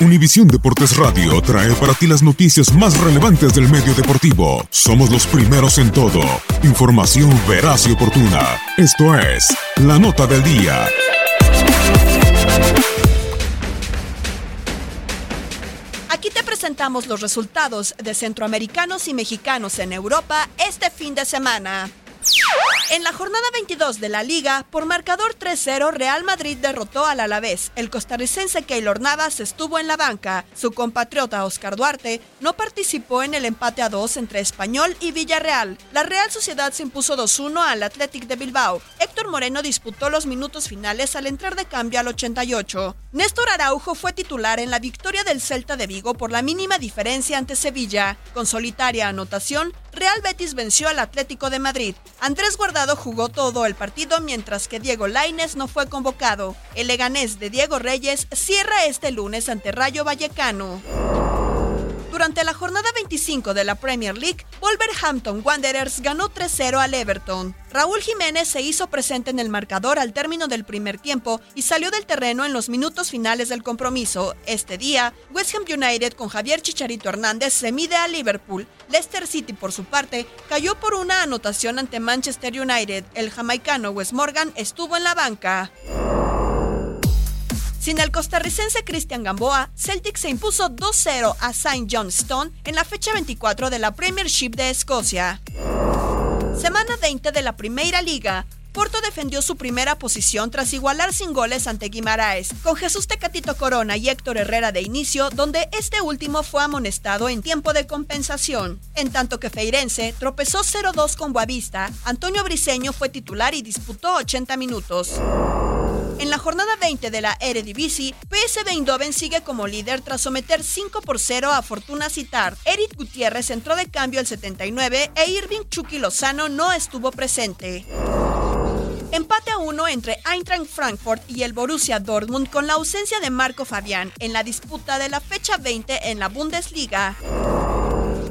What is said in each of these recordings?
Univisión Deportes Radio trae para ti las noticias más relevantes del medio deportivo. Somos los primeros en todo. Información veraz y oportuna. Esto es La Nota del Día. Aquí te presentamos los resultados de centroamericanos y mexicanos en Europa este fin de semana. En la jornada 22 de la liga, por marcador 3-0, Real Madrid derrotó al Alavés. El costarricense Keylor Navas estuvo en la banca. Su compatriota Oscar Duarte no participó en el empate a 2 entre Español y Villarreal. La Real Sociedad se impuso 2-1 al Athletic de Bilbao. Héctor Moreno disputó los minutos finales al entrar de cambio al 88. Néstor Araujo fue titular en la victoria del Celta de Vigo por la mínima diferencia ante Sevilla. Con solitaria anotación, Real Betis venció al Atlético de Madrid. Andrés Guardado jugó todo el partido mientras que Diego Laines no fue convocado. El Leganés de Diego Reyes cierra este lunes ante Rayo Vallecano. Durante la jornada 25 de la Premier League, Wolverhampton Wanderers ganó 3-0 al Everton. Raúl Jiménez se hizo presente en el marcador al término del primer tiempo y salió del terreno en los minutos finales del compromiso. Este día, West Ham United con Javier Chicharito Hernández se mide a Liverpool. Leicester City, por su parte, cayó por una anotación ante Manchester United. El jamaicano Wes Morgan estuvo en la banca. Sin el costarricense Cristian Gamboa, Celtic se impuso 2-0 a St. Johnstone en la fecha 24 de la Premiership de Escocia. Semana 20 de la Primera Liga. Porto defendió su primera posición tras igualar sin goles ante Guimaraes, con Jesús Tecatito Corona y Héctor Herrera de inicio, donde este último fue amonestado en tiempo de compensación. En tanto que Feirense tropezó 0-2 con Boavista, Antonio Briseño fue titular y disputó 80 minutos. En la jornada 20 de la Eredivisie, PSV Eindhoven sigue como líder tras someter 5 por 0 a Fortuna Citar. Eric Gutiérrez entró de cambio al 79 e Irving Chucky Lozano no estuvo presente. Empate a uno entre Eintracht Frankfurt y el Borussia Dortmund con la ausencia de Marco Fabián en la disputa de la fecha 20 en la Bundesliga.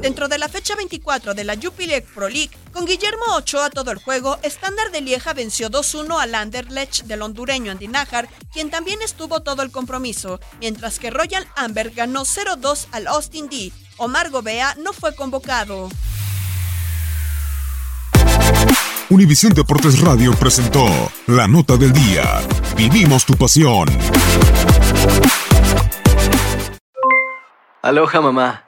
Dentro de la fecha 24 de la Jupiler Pro League, con Guillermo Ochoa todo el juego, Standard de Lieja venció 2-1 al Anderlecht del hondureño Andy Nájar, quien también estuvo todo el compromiso, mientras que Royal Amber ganó 0-2 al Austin D. Omar Gobea no fue convocado. Univisión Deportes Radio presentó La Nota del Día. Vivimos tu pasión. Aloha mamá.